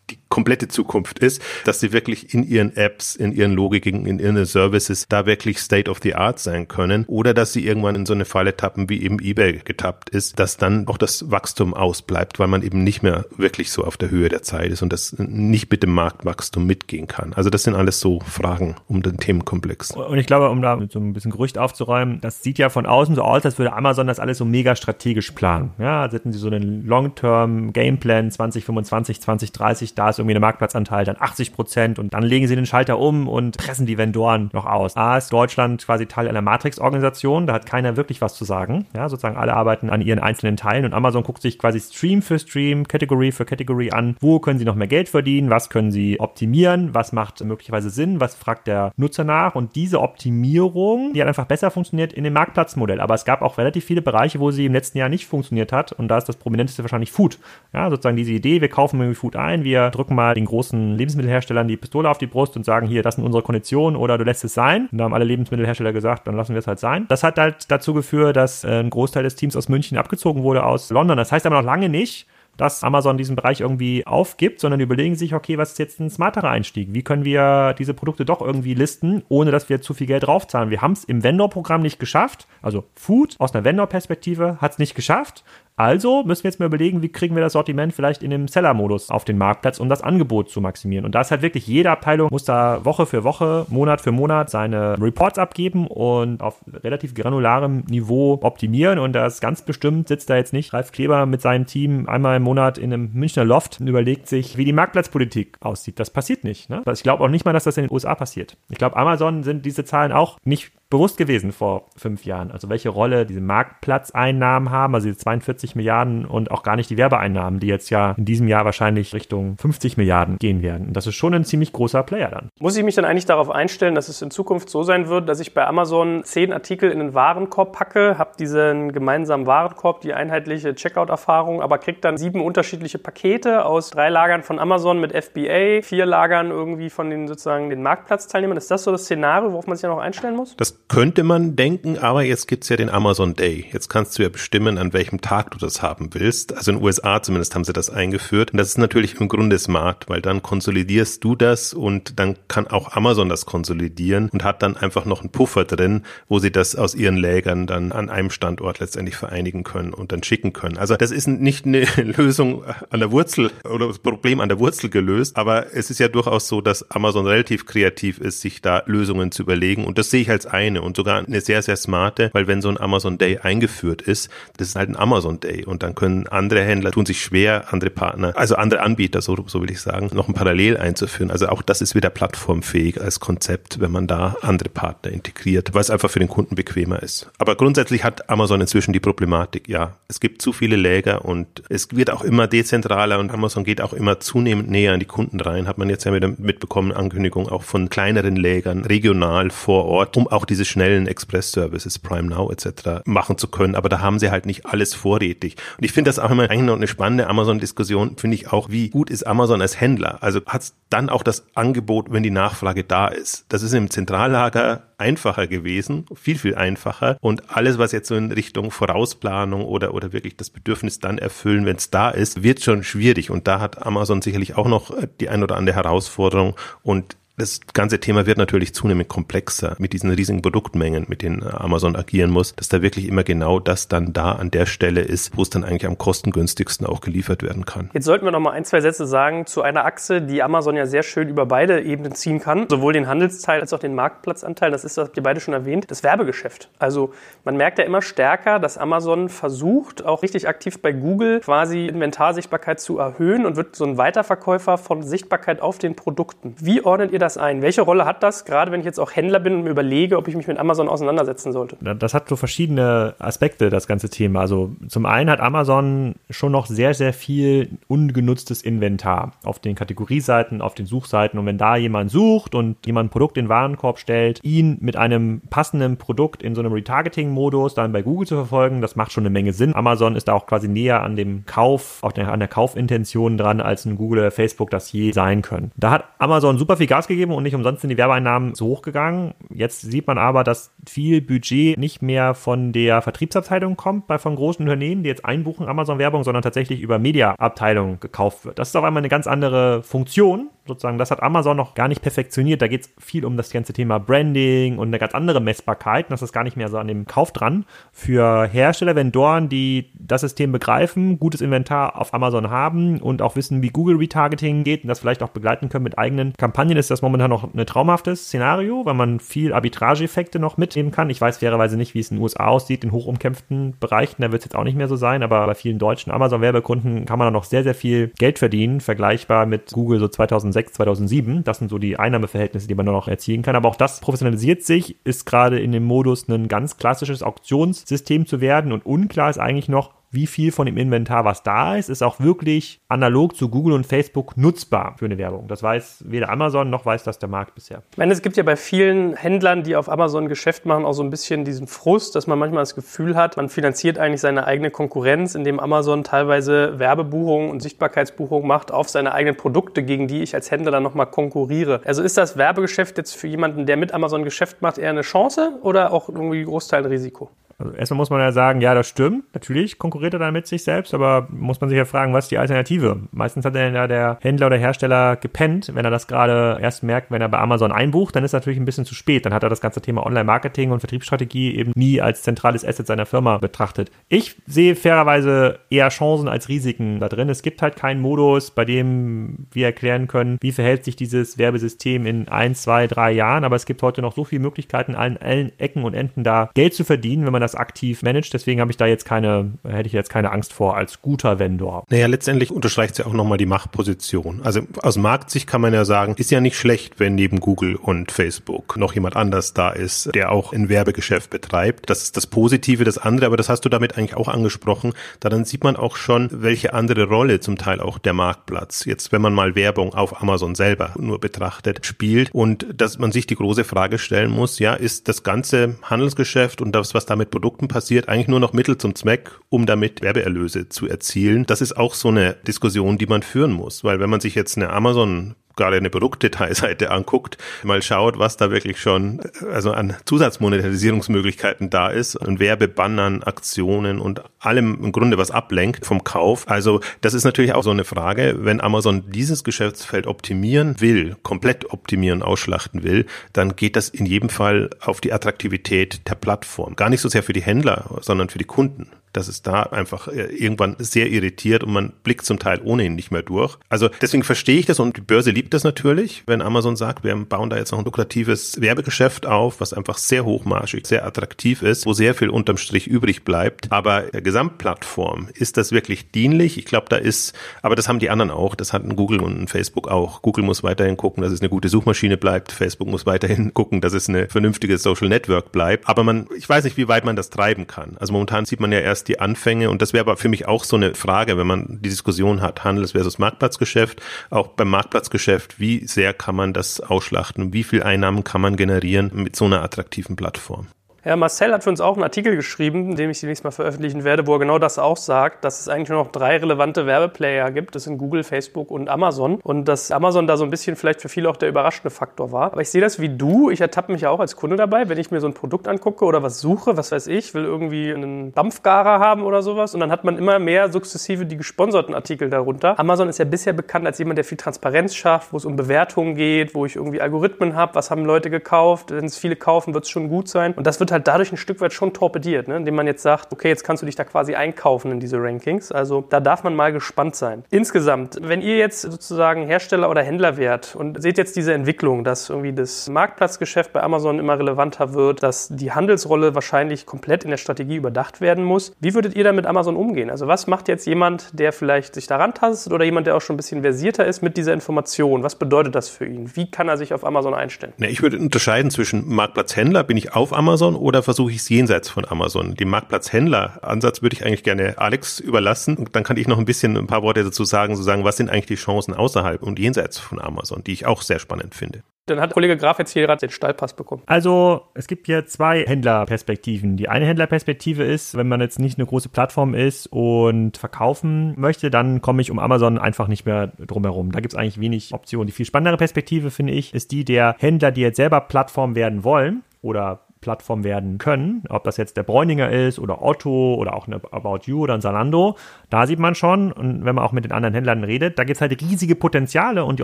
die komplette Zukunft ist, dass sie wirklich in ihren Apps, in ihren Logiken, in ihren Services da wirklich State of the Art sein können oder dass sie irgendwann in so eine Falle tappen, wie eben eBay getappt ist, dass dann auch das Wachstum ausbleibt, weil man eben nicht mehr wirklich so auf der Höhe der Zeit ist und das nicht mit dem Marktwachstum mitgehen kann. Also das sind alles so Fragen um den Themenkomplex. Und ich glaube, um da so ein bisschen Gerücht aufzuräumen, das sieht ja von außen so aus, als würde Amazon das alles so mega strategisch planen. Ja, also hätten sie so einen Long-Term Gameplan 2025, 2030, da ist irgendwie eine Marktplatzanteil, dann 80 Prozent und dann legen sie den Schalter um und pressen die Vendoren noch aus. A ist Deutschland quasi Teil einer Matrix-Organisation, da hat keiner wirklich was zu sagen. Ja, sozusagen alle arbeiten an ihren einzelnen Teilen und Amazon guckt sich quasi Stream für Stream, Category für Category an. Wo können sie noch mehr Geld verdienen? Was können sie optimieren? Was macht möglicherweise Sinn? Was fragt der Nutzer nach? Und diese Optimierung, die hat einfach besser funktioniert in dem Marktplatzmodell. Aber es gab auch relativ viele Bereiche, wo sie im letzten Jahr nicht funktioniert hat. Und da ist das prominenteste wahrscheinlich Food. Ja, sozusagen diese Idee, wir kaufen irgendwie Food ein, wir drücken drücken mal den großen Lebensmittelherstellern die Pistole auf die Brust und sagen, hier, das sind unsere Konditionen oder du lässt es sein. Und da haben alle Lebensmittelhersteller gesagt, dann lassen wir es halt sein. Das hat halt dazu geführt, dass äh, ein Großteil des Teams aus München abgezogen wurde aus London. Das heißt aber noch lange nicht, dass Amazon diesen Bereich irgendwie aufgibt, sondern überlegen sich, okay, was ist jetzt ein smarterer Einstieg? Wie können wir diese Produkte doch irgendwie listen, ohne dass wir zu viel Geld draufzahlen? Wir haben es im Vendor-Programm nicht geschafft. Also Food aus einer Vendor-Perspektive hat es nicht geschafft. Also müssen wir jetzt mal überlegen, wie kriegen wir das Sortiment vielleicht in dem Seller-Modus auf den Marktplatz, um das Angebot zu maximieren. Und da ist halt wirklich jede Abteilung muss da Woche für Woche, Monat für Monat seine Reports abgeben und auf relativ granularem Niveau optimieren. Und das ganz bestimmt sitzt da jetzt nicht Ralf Kleber mit seinem Team einmal im Monat in einem Münchner Loft und überlegt sich, wie die Marktplatzpolitik aussieht. Das passiert nicht. Ne? Ich glaube auch nicht mal, dass das in den USA passiert. Ich glaube, Amazon sind diese Zahlen auch nicht bewusst gewesen vor fünf Jahren. Also welche Rolle diese Marktplatzeinnahmen haben, also die 42 Milliarden und auch gar nicht die Werbeeinnahmen, die jetzt ja in diesem Jahr wahrscheinlich Richtung 50 Milliarden gehen werden. Und das ist schon ein ziemlich großer Player dann. Muss ich mich dann eigentlich darauf einstellen, dass es in Zukunft so sein wird, dass ich bei Amazon zehn Artikel in den Warenkorb packe, habe diesen gemeinsamen Warenkorb, die einheitliche Checkout-Erfahrung, aber kriege dann sieben unterschiedliche Pakete aus drei Lagern von Amazon mit FBA, vier Lagern irgendwie von den sozusagen den Marktplatzteilnehmern. Ist das so das Szenario, worauf man sich ja noch einstellen muss? Das könnte man denken, aber jetzt gibt's ja den Amazon Day. Jetzt kannst du ja bestimmen, an welchem Tag du das haben willst. Also in den USA zumindest haben sie das eingeführt. Und das ist natürlich im Grunde smart, weil dann konsolidierst du das und dann kann auch Amazon das konsolidieren und hat dann einfach noch einen Puffer drin, wo sie das aus ihren Lägern dann an einem Standort letztendlich vereinigen können und dann schicken können. Also das ist nicht eine Lösung an der Wurzel oder das Problem an der Wurzel gelöst, aber es ist ja durchaus so, dass Amazon relativ kreativ ist, sich da Lösungen zu überlegen und das sehe ich als eine eine und sogar eine sehr, sehr smarte, weil wenn so ein Amazon Day eingeführt ist, das ist halt ein Amazon Day und dann können andere Händler tun sich schwer, andere Partner, also andere Anbieter, so, so will ich sagen, noch ein Parallel einzuführen. Also auch das ist wieder plattformfähig als Konzept, wenn man da andere Partner integriert, weil es einfach für den Kunden bequemer ist. Aber grundsätzlich hat Amazon inzwischen die Problematik, ja, es gibt zu viele Läger und es wird auch immer dezentraler und Amazon geht auch immer zunehmend näher an die Kunden rein, hat man jetzt ja wieder mitbekommen, Ankündigung auch von kleineren Lägern, regional vor Ort, um auch diese schnellen Express-Services, Prime Now etc. machen zu können. Aber da haben sie halt nicht alles vorrätig. Und ich finde das auch immer eigentlich noch eine spannende Amazon-Diskussion, finde ich auch, wie gut ist Amazon als Händler? Also hat es dann auch das Angebot, wenn die Nachfrage da ist. Das ist im Zentrallager einfacher gewesen, viel, viel einfacher. Und alles, was jetzt so in Richtung Vorausplanung oder, oder wirklich das Bedürfnis dann erfüllen, wenn es da ist, wird schon schwierig. Und da hat Amazon sicherlich auch noch die ein oder andere Herausforderung. Und das ganze Thema wird natürlich zunehmend komplexer mit diesen riesigen Produktmengen, mit denen Amazon agieren muss, dass da wirklich immer genau das dann da an der Stelle ist, wo es dann eigentlich am kostengünstigsten auch geliefert werden kann. Jetzt sollten wir noch mal ein, zwei Sätze sagen zu einer Achse, die Amazon ja sehr schön über beide Ebenen ziehen kann, sowohl den Handelsteil als auch den Marktplatzanteil. Das ist, das habt ihr beide schon erwähnt, das Werbegeschäft. Also man merkt ja immer stärker, dass Amazon versucht, auch richtig aktiv bei Google quasi Inventarsichtbarkeit zu erhöhen und wird so ein Weiterverkäufer von Sichtbarkeit auf den Produkten. Wie ordnet ihr das das ein? Welche Rolle hat das, gerade wenn ich jetzt auch Händler bin und mir überlege, ob ich mich mit Amazon auseinandersetzen sollte? Das hat so verschiedene Aspekte, das ganze Thema. Also zum einen hat Amazon schon noch sehr, sehr viel ungenutztes Inventar auf den Kategorieseiten, auf den Suchseiten. Und wenn da jemand sucht und jemand ein Produkt in den Warenkorb stellt, ihn mit einem passenden Produkt in so einem Retargeting-Modus dann bei Google zu verfolgen, das macht schon eine Menge Sinn. Amazon ist da auch quasi näher an dem Kauf, auch an der Kaufintention dran, als ein Google oder Facebook das je sein können. Da hat Amazon super viel Gas gegeben ausgegeben und nicht umsonst sind die Werbeeinnahmen so hochgegangen. Jetzt sieht man aber, dass viel Budget nicht mehr von der Vertriebsabteilung kommt, bei von großen Unternehmen, die jetzt einbuchen Amazon-Werbung, sondern tatsächlich über Media-Abteilung gekauft wird. Das ist auf einmal eine ganz andere Funktion sozusagen, das hat Amazon noch gar nicht perfektioniert. Da geht es viel um das ganze Thema Branding und eine ganz andere Messbarkeit. das ist gar nicht mehr so an dem Kauf dran. Für Hersteller, Vendoren, die das System begreifen, gutes Inventar auf Amazon haben und auch wissen, wie Google Retargeting geht und das vielleicht auch begleiten können mit eigenen Kampagnen, ist das momentan noch ein traumhaftes Szenario, weil man viel Arbitrageeffekte noch mitnehmen kann. Ich weiß fairerweise nicht, wie es in den USA aussieht, in hochumkämpften Bereichen. Da wird es jetzt auch nicht mehr so sein, aber bei vielen deutschen Amazon-Werbekunden kann man da noch sehr, sehr viel Geld verdienen, vergleichbar mit Google so 2006 2006, 2007. Das sind so die Einnahmeverhältnisse, die man nur noch erzielen kann. Aber auch das professionalisiert sich, ist gerade in dem Modus ein ganz klassisches Auktionssystem zu werden. Und unklar ist eigentlich noch, wie viel von dem Inventar, was da ist, ist auch wirklich analog zu Google und Facebook nutzbar für eine Werbung. Das weiß weder Amazon noch weiß das der Markt bisher. Ich meine, es gibt ja bei vielen Händlern, die auf Amazon Geschäft machen, auch so ein bisschen diesen Frust, dass man manchmal das Gefühl hat, man finanziert eigentlich seine eigene Konkurrenz, indem Amazon teilweise Werbebuchungen und Sichtbarkeitsbuchungen macht auf seine eigenen Produkte, gegen die ich als Händler dann nochmal konkurriere. Also ist das Werbegeschäft jetzt für jemanden, der mit Amazon Geschäft macht, eher eine Chance oder auch irgendwie Großteil Risiko? Also erstmal muss man ja sagen, ja, das stimmt. Natürlich konkurriert er dann mit sich selbst, aber muss man sich ja fragen, was ist die Alternative? Meistens hat dann ja der Händler oder Hersteller gepennt, wenn er das gerade erst merkt, wenn er bei Amazon einbucht, dann ist natürlich ein bisschen zu spät. Dann hat er das ganze Thema Online-Marketing und Vertriebsstrategie eben nie als zentrales Asset seiner Firma betrachtet. Ich sehe fairerweise eher Chancen als Risiken da drin. Es gibt halt keinen Modus, bei dem wir erklären können, wie verhält sich dieses Werbesystem in ein, zwei, drei Jahren, aber es gibt heute noch so viele Möglichkeiten, allen, allen Ecken und Enden da Geld zu verdienen, wenn man das das aktiv managt. Deswegen habe ich da jetzt keine, hätte ich jetzt keine Angst vor als guter Vendor. Naja, letztendlich unterstreicht sie ja auch nochmal die Machtposition. Also aus Marktsicht kann man ja sagen, ist ja nicht schlecht, wenn neben Google und Facebook noch jemand anders da ist, der auch ein Werbegeschäft betreibt. Das ist das Positive, das andere, aber das hast du damit eigentlich auch angesprochen. Daran sieht man auch schon, welche andere Rolle zum Teil auch der Marktplatz, jetzt wenn man mal Werbung auf Amazon selber nur betrachtet, spielt und dass man sich die große Frage stellen muss, ja, ist das ganze Handelsgeschäft und das, was damit Produkten passiert, eigentlich nur noch Mittel zum Zweck, um damit Werbeerlöse zu erzielen. Das ist auch so eine Diskussion, die man führen muss, weil wenn man sich jetzt eine Amazon gerade eine Produktdetailseite anguckt, mal schaut, was da wirklich schon also an Zusatzmonetarisierungsmöglichkeiten da ist und Werbebannern, Aktionen und allem im Grunde was ablenkt vom Kauf. Also das ist natürlich auch so eine Frage, wenn Amazon dieses Geschäftsfeld optimieren will, komplett optimieren, ausschlachten will, dann geht das in jedem Fall auf die Attraktivität der Plattform. Gar nicht so sehr für die Händler, sondern für die Kunden dass es da einfach äh, irgendwann sehr irritiert und man blickt zum Teil ohnehin nicht mehr durch. Also deswegen verstehe ich das und die Börse liebt das natürlich, wenn Amazon sagt, wir bauen da jetzt noch ein lukratives Werbegeschäft auf, was einfach sehr hochmarschig, sehr attraktiv ist, wo sehr viel unterm Strich übrig bleibt. Aber der Gesamtplattform, ist das wirklich dienlich? Ich glaube, da ist, aber das haben die anderen auch, das hatten Google und Facebook auch. Google muss weiterhin gucken, dass es eine gute Suchmaschine bleibt. Facebook muss weiterhin gucken, dass es eine vernünftige Social Network bleibt. Aber man, ich weiß nicht, wie weit man das treiben kann. Also momentan sieht man ja erst die Anfänge und das wäre aber für mich auch so eine Frage, wenn man die Diskussion hat, Handels versus Marktplatzgeschäft, auch beim Marktplatzgeschäft, wie sehr kann man das ausschlachten, wie viel Einnahmen kann man generieren mit so einer attraktiven Plattform? Ja, Marcel hat für uns auch einen Artikel geschrieben, den ich demnächst mal veröffentlichen werde, wo er genau das auch sagt, dass es eigentlich nur noch drei relevante Werbeplayer gibt. Das sind Google, Facebook und Amazon. Und dass Amazon da so ein bisschen vielleicht für viele auch der überraschende Faktor war. Aber ich sehe das wie du. Ich ertappe mich ja auch als Kunde dabei, wenn ich mir so ein Produkt angucke oder was suche, was weiß ich, will irgendwie einen Dampfgarer haben oder sowas. Und dann hat man immer mehr sukzessive die gesponserten Artikel darunter. Amazon ist ja bisher bekannt als jemand, der viel Transparenz schafft, wo es um Bewertungen geht, wo ich irgendwie Algorithmen habe, was haben Leute gekauft. Wenn es viele kaufen, wird es schon gut sein. Und das wird wird halt dadurch ein Stück weit schon torpediert, ne? indem man jetzt sagt, okay, jetzt kannst du dich da quasi einkaufen in diese Rankings. Also da darf man mal gespannt sein. Insgesamt, wenn ihr jetzt sozusagen Hersteller oder Händler wärt und seht jetzt diese Entwicklung, dass irgendwie das Marktplatzgeschäft bei Amazon immer relevanter wird, dass die Handelsrolle wahrscheinlich komplett in der Strategie überdacht werden muss, wie würdet ihr dann mit Amazon umgehen? Also was macht jetzt jemand, der vielleicht sich daran tastet oder jemand, der auch schon ein bisschen versierter ist mit dieser Information? Was bedeutet das für ihn? Wie kann er sich auf Amazon einstellen? Ne, ich würde unterscheiden zwischen Marktplatzhändler, bin ich auf Amazon oder versuche ich es jenseits von Amazon? Den Marktplatzhändler-Ansatz würde ich eigentlich gerne Alex überlassen. Und dann kann ich noch ein bisschen ein paar Worte dazu sagen, so sagen, was sind eigentlich die Chancen außerhalb und jenseits von Amazon, die ich auch sehr spannend finde. Dann hat Kollege Graf jetzt hier gerade den Stallpass bekommen. Also es gibt hier zwei Händlerperspektiven. Die eine Händlerperspektive ist, wenn man jetzt nicht eine große Plattform ist und verkaufen möchte, dann komme ich um Amazon einfach nicht mehr drumherum. Da gibt es eigentlich wenig Optionen. Die viel spannendere Perspektive, finde ich, ist die der Händler, die jetzt selber Plattform werden wollen oder Plattform werden können, ob das jetzt der Bräuninger ist oder Otto oder auch eine About You oder ein Salando, da sieht man schon, und wenn man auch mit den anderen Händlern redet, da gibt es halt riesige Potenziale und die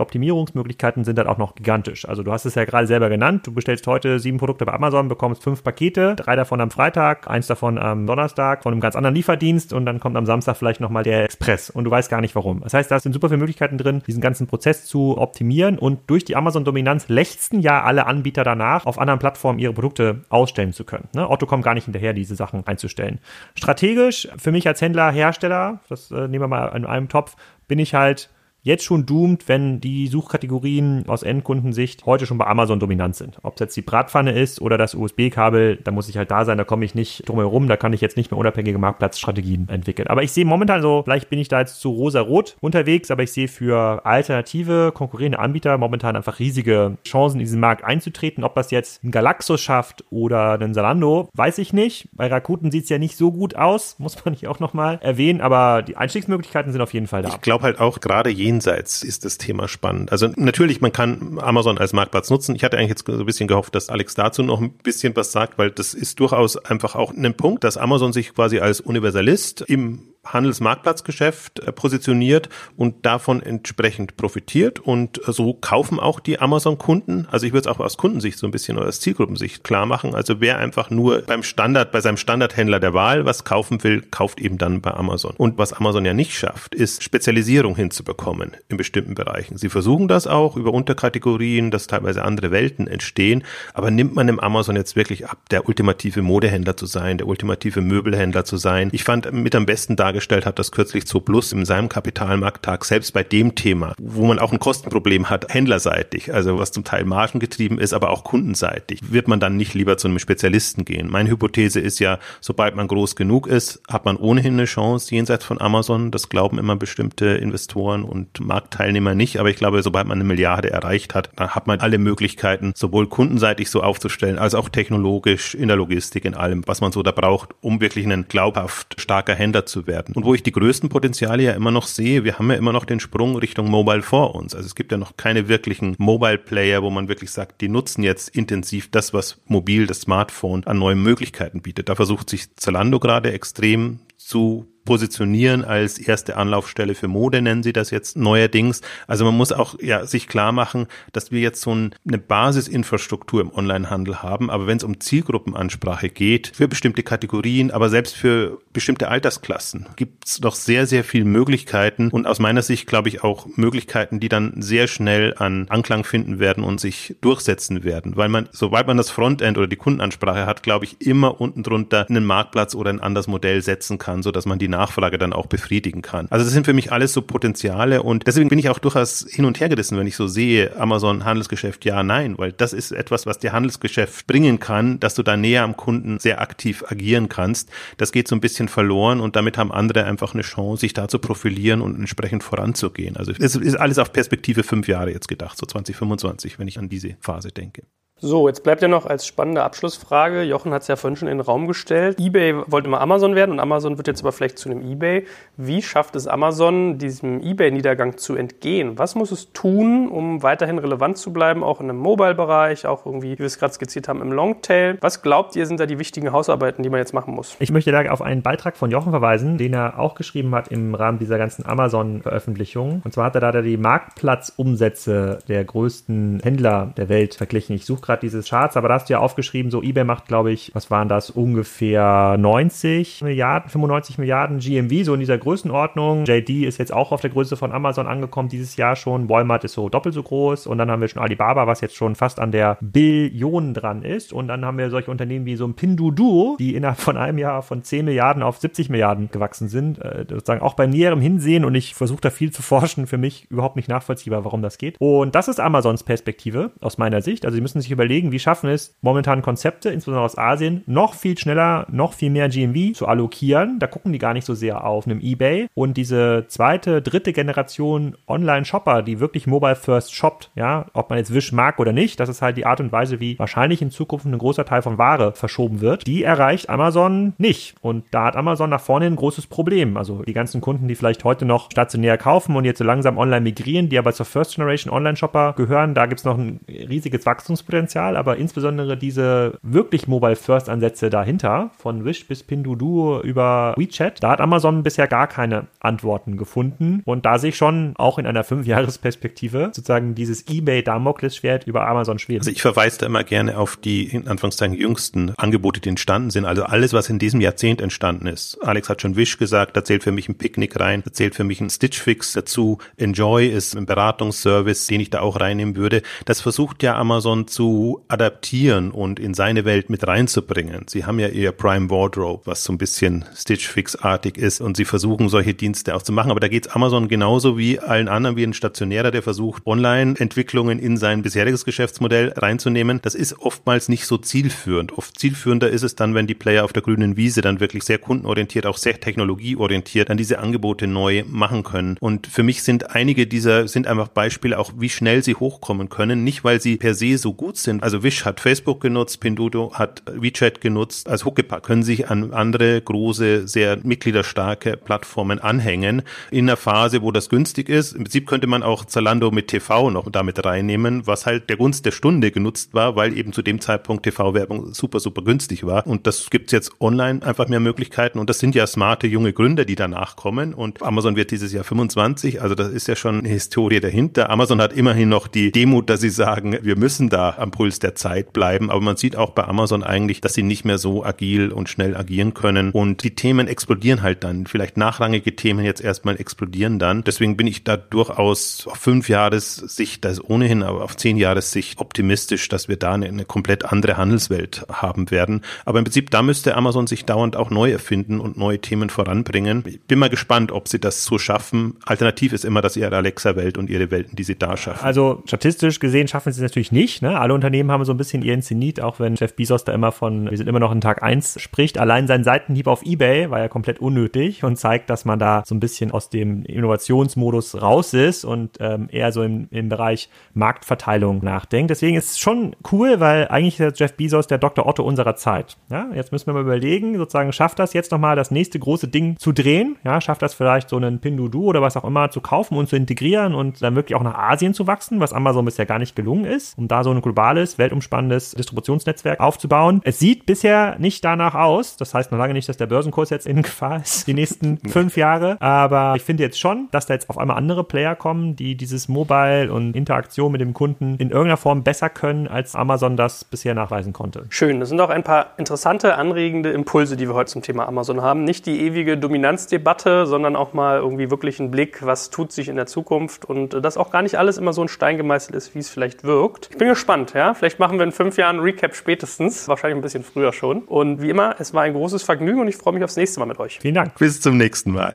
Optimierungsmöglichkeiten sind halt auch noch gigantisch. Also du hast es ja gerade selber genannt, du bestellst heute sieben Produkte bei Amazon, bekommst fünf Pakete, drei davon am Freitag, eins davon am Donnerstag von einem ganz anderen Lieferdienst und dann kommt am Samstag vielleicht nochmal der Express und du weißt gar nicht warum. Das heißt, da sind super viele Möglichkeiten drin, diesen ganzen Prozess zu optimieren und durch die Amazon-Dominanz lechzen ja alle Anbieter danach, auf anderen Plattformen ihre Produkte ausstellen zu können. Ne? Otto kommt gar nicht hinterher, diese Sachen einzustellen. Strategisch, für mich als Händler, Hersteller, das äh, nehmen wir mal in einem Topf, bin ich halt jetzt schon doomed, wenn die Suchkategorien aus Endkundensicht heute schon bei Amazon dominant sind. Ob es jetzt die Bratpfanne ist oder das USB-Kabel, da muss ich halt da sein, da komme ich nicht drum herum, da kann ich jetzt nicht mehr unabhängige Marktplatzstrategien entwickeln. Aber ich sehe momentan so, vielleicht bin ich da jetzt zu rosa-rot unterwegs, aber ich sehe für alternative, konkurrierende Anbieter momentan einfach riesige Chancen, in diesen Markt einzutreten. Ob das jetzt ein Galaxus schafft oder ein Salando, weiß ich nicht. Bei Rakuten sieht es ja nicht so gut aus, muss man nicht auch nochmal erwähnen, aber die Einstiegsmöglichkeiten sind auf jeden Fall da. Ich glaube halt auch, gerade jenseits ist das Thema spannend. Also natürlich, man kann Amazon als Marktplatz nutzen. Ich hatte eigentlich jetzt so ein bisschen gehofft, dass Alex dazu noch ein bisschen was sagt, weil das ist durchaus einfach auch ein Punkt, dass Amazon sich quasi als Universalist im Handelsmarktplatzgeschäft äh, positioniert und davon entsprechend profitiert. Und so kaufen auch die Amazon-Kunden. Also ich würde es auch aus Kundensicht so ein bisschen oder aus Zielgruppensicht klar machen. Also wer einfach nur beim Standard, bei seinem Standardhändler der Wahl was kaufen will, kauft eben dann bei Amazon. Und was Amazon ja nicht schafft, ist Spezialisierung hinzubekommen in bestimmten Bereichen. Sie versuchen das auch über Unterkategorien, dass teilweise andere Welten entstehen. Aber nimmt man dem Amazon jetzt wirklich ab, der ultimative Modehändler zu sein, der ultimative Möbelhändler zu sein? Ich fand mit am besten dargestellt, dargestellt hat, das kürzlich zu Plus in seinem Kapitalmarkttag, selbst bei dem Thema, wo man auch ein Kostenproblem hat, händlerseitig, also was zum Teil margengetrieben ist, aber auch kundenseitig, wird man dann nicht lieber zu einem Spezialisten gehen. Meine Hypothese ist ja, sobald man groß genug ist, hat man ohnehin eine Chance jenseits von Amazon. Das glauben immer bestimmte Investoren und Marktteilnehmer nicht, aber ich glaube, sobald man eine Milliarde erreicht hat, dann hat man alle Möglichkeiten, sowohl kundenseitig so aufzustellen, als auch technologisch in der Logistik, in allem, was man so da braucht, um wirklich ein glaubhaft starker Händler zu werden werden. Und wo ich die größten Potenziale ja immer noch sehe, wir haben ja immer noch den Sprung Richtung Mobile vor uns. Also es gibt ja noch keine wirklichen Mobile Player, wo man wirklich sagt, die nutzen jetzt intensiv das, was mobil, das Smartphone an neuen Möglichkeiten bietet. Da versucht sich Zalando gerade extrem zu positionieren als erste Anlaufstelle für Mode, nennen sie das jetzt neuerdings. Also man muss auch ja sich klar machen, dass wir jetzt so eine Basisinfrastruktur im Onlinehandel haben, aber wenn es um Zielgruppenansprache geht, für bestimmte Kategorien, aber selbst für bestimmte Altersklassen, gibt es doch sehr, sehr viele Möglichkeiten. Und aus meiner Sicht glaube ich auch Möglichkeiten, die dann sehr schnell an Anklang finden werden und sich durchsetzen werden, weil man, sobald man das Frontend oder die Kundenansprache hat, glaube ich, immer unten drunter einen Marktplatz oder ein anderes Modell setzen kann, so dass man die Nachfrage dann auch befriedigen kann. Also das sind für mich alles so Potenziale und deswegen bin ich auch durchaus hin und her gerissen, wenn ich so sehe, Amazon Handelsgeschäft ja, nein, weil das ist etwas, was dir Handelsgeschäft bringen kann, dass du da näher am Kunden sehr aktiv agieren kannst. Das geht so ein bisschen verloren und damit haben andere einfach eine Chance, sich da zu profilieren und entsprechend voranzugehen. Also es ist alles auf Perspektive fünf Jahre jetzt gedacht, so 2025, wenn ich an diese Phase denke. So, jetzt bleibt ja noch als spannende Abschlussfrage, Jochen hat es ja vorhin schon in den Raum gestellt, eBay wollte immer Amazon werden und Amazon wird jetzt aber vielleicht zu einem eBay. Wie schafft es Amazon, diesem eBay-Niedergang zu entgehen? Was muss es tun, um weiterhin relevant zu bleiben, auch in einem Mobile-Bereich, auch irgendwie, wie wir es gerade skizziert haben, im Longtail? Was glaubt ihr, sind da die wichtigen Hausarbeiten, die man jetzt machen muss? Ich möchte da auf einen Beitrag von Jochen verweisen, den er auch geschrieben hat im Rahmen dieser ganzen Amazon-Veröffentlichung. Und zwar hat er da die Marktplatzumsätze der größten Händler der Welt verglichen. Ich suche gerade diese Charts, aber da hast du ja aufgeschrieben, so eBay macht, glaube ich, was waren das, ungefähr 90 Milliarden, 95 Milliarden GMV, so in dieser Größenordnung. JD ist jetzt auch auf der Größe von Amazon angekommen dieses Jahr schon. Walmart ist so doppelt so groß und dann haben wir schon Alibaba, was jetzt schon fast an der Billion dran ist und dann haben wir solche Unternehmen wie so ein Pinduoduo, die innerhalb von einem Jahr von 10 Milliarden auf 70 Milliarden gewachsen sind. Äh, sozusagen auch bei näherem Hinsehen und ich versuche da viel zu forschen, für mich überhaupt nicht nachvollziehbar, warum das geht. Und das ist Amazons Perspektive aus meiner Sicht. Also sie müssen sich überlegen, wie schaffen es momentan Konzepte, insbesondere aus Asien, noch viel schneller, noch viel mehr GMV zu allokieren. Da gucken die gar nicht so sehr auf einem eBay. Und diese zweite, dritte Generation Online-Shopper, die wirklich Mobile First shoppt, ja, ob man jetzt Wish mag oder nicht, das ist halt die Art und Weise, wie wahrscheinlich in Zukunft ein großer Teil von Ware verschoben wird. Die erreicht Amazon nicht. Und da hat Amazon nach vorne ein großes Problem. Also die ganzen Kunden, die vielleicht heute noch stationär kaufen und jetzt so langsam online migrieren, die aber zur First Generation Online-Shopper gehören, da gibt es noch ein riesiges Wachstumspotenzial aber insbesondere diese wirklich Mobile First Ansätze dahinter, von Wish bis Pinduoduo über WeChat, da hat Amazon bisher gar keine Antworten gefunden. Und da sehe ich schon auch in einer Fünfjahresperspektive sozusagen dieses eBay Damoklesschwert über Amazon schweben. Also ich verweise da immer gerne auf die in Anführungszeichen jüngsten Angebote, die entstanden sind. Also alles, was in diesem Jahrzehnt entstanden ist. Alex hat schon Wish gesagt, da zählt für mich ein Picknick rein, da zählt für mich ein Stitch Fix dazu. Enjoy ist ein Beratungsservice, den ich da auch reinnehmen würde. Das versucht ja Amazon zu adaptieren und in seine Welt mit reinzubringen. Sie haben ja ihr Prime Wardrobe, was so ein bisschen Stitch Fix-artig ist und sie versuchen solche Dienste auch zu machen. Aber da geht es Amazon genauso wie allen anderen, wie ein Stationärer, der versucht, Online-Entwicklungen in sein bisheriges Geschäftsmodell reinzunehmen. Das ist oftmals nicht so zielführend. Oft zielführender ist es dann, wenn die Player auf der grünen Wiese dann wirklich sehr kundenorientiert, auch sehr technologieorientiert dann diese Angebote neu machen können. Und für mich sind einige dieser, sind einfach Beispiele auch, wie schnell sie hochkommen können. Nicht, weil sie per se so gut sind. Also Wish hat Facebook genutzt, Pinduoduo hat WeChat genutzt. Als Huckepack können sich an andere große, sehr mitgliederstarke Plattformen anhängen. In einer Phase, wo das günstig ist. Im Prinzip könnte man auch Zalando mit TV noch damit reinnehmen, was halt der Gunst der Stunde genutzt war, weil eben zu dem Zeitpunkt TV-Werbung super, super günstig war. Und das gibt's jetzt online einfach mehr Möglichkeiten. Und das sind ja smarte junge Gründer, die danach kommen. Und Amazon wird dieses Jahr 25. Also das ist ja schon eine Historie dahinter. Amazon hat immerhin noch die Demut, dass sie sagen, wir müssen da am Puls der Zeit bleiben. Aber man sieht auch bei Amazon eigentlich, dass sie nicht mehr so agil und schnell agieren können. Und die Themen explodieren halt dann. Vielleicht nachrangige Themen jetzt erstmal explodieren dann. Deswegen bin ich da durchaus auf fünf Jahressicht, das ist ohnehin, aber auf zehn Jahressicht optimistisch, dass wir da eine, eine komplett andere Handelswelt haben werden. Aber im Prinzip, da müsste Amazon sich dauernd auch neu erfinden und neue Themen voranbringen. Ich bin mal gespannt, ob sie das so schaffen. Alternativ ist immer, dass ihre Alexa-Welt und ihre Welten, die sie da schaffen. Also statistisch gesehen schaffen sie es natürlich nicht. Ne? Alle Unternehmen haben so ein bisschen ihren Zenit, auch wenn Jeff Bezos da immer von, wir sind immer noch in Tag eins spricht. Allein sein Seitenhieb auf Ebay war ja komplett unnötig und zeigt, dass man da so ein bisschen aus dem Innovationsmodus raus ist und ähm, eher so im, im Bereich Marktverteilung nachdenkt. Deswegen ist es schon cool, weil eigentlich ist Jeff Bezos der Dr. Otto unserer Zeit. Ja, jetzt müssen wir mal überlegen, sozusagen schafft das jetzt nochmal das nächste große Ding zu drehen? Ja, schafft das vielleicht so einen Pinduoduo oder was auch immer zu kaufen und zu integrieren und dann wirklich auch nach Asien zu wachsen, was Amazon bisher gar nicht gelungen ist, um da so ein globales, weltumspannendes Distributionsnetzwerk aufzubauen. Es sieht bisher nicht danach aus. Das heißt noch lange nicht, dass der Börsenkurs jetzt in Gefahr ist, die nächsten fünf Jahre. Aber ich finde jetzt schon, dass da jetzt auf einmal andere Player kommen, die dieses Mobile und Interaktion mit dem Kunden in irgendeiner Form besser können, als Amazon das bisher nachweisen konnte. Schön. Das sind auch ein paar interessante, anregende Impulse, die wir heute zum Thema Amazon haben. Nicht die ewige Dominanzdebatte, sondern auch mal irgendwie wirklich einen Blick, was tut sich in der Zukunft und dass auch gar nicht alles immer so ein Stein gemeißelt ist, wie es vielleicht wirkt. Ich bin gespannt, ja. Vielleicht machen wir in fünf Jahren Recap spätestens, wahrscheinlich ein bisschen früher schon. Und wie immer, es war ein großes Vergnügen und ich freue mich aufs nächste Mal mit euch. Vielen Dank. Bis zum nächsten Mal.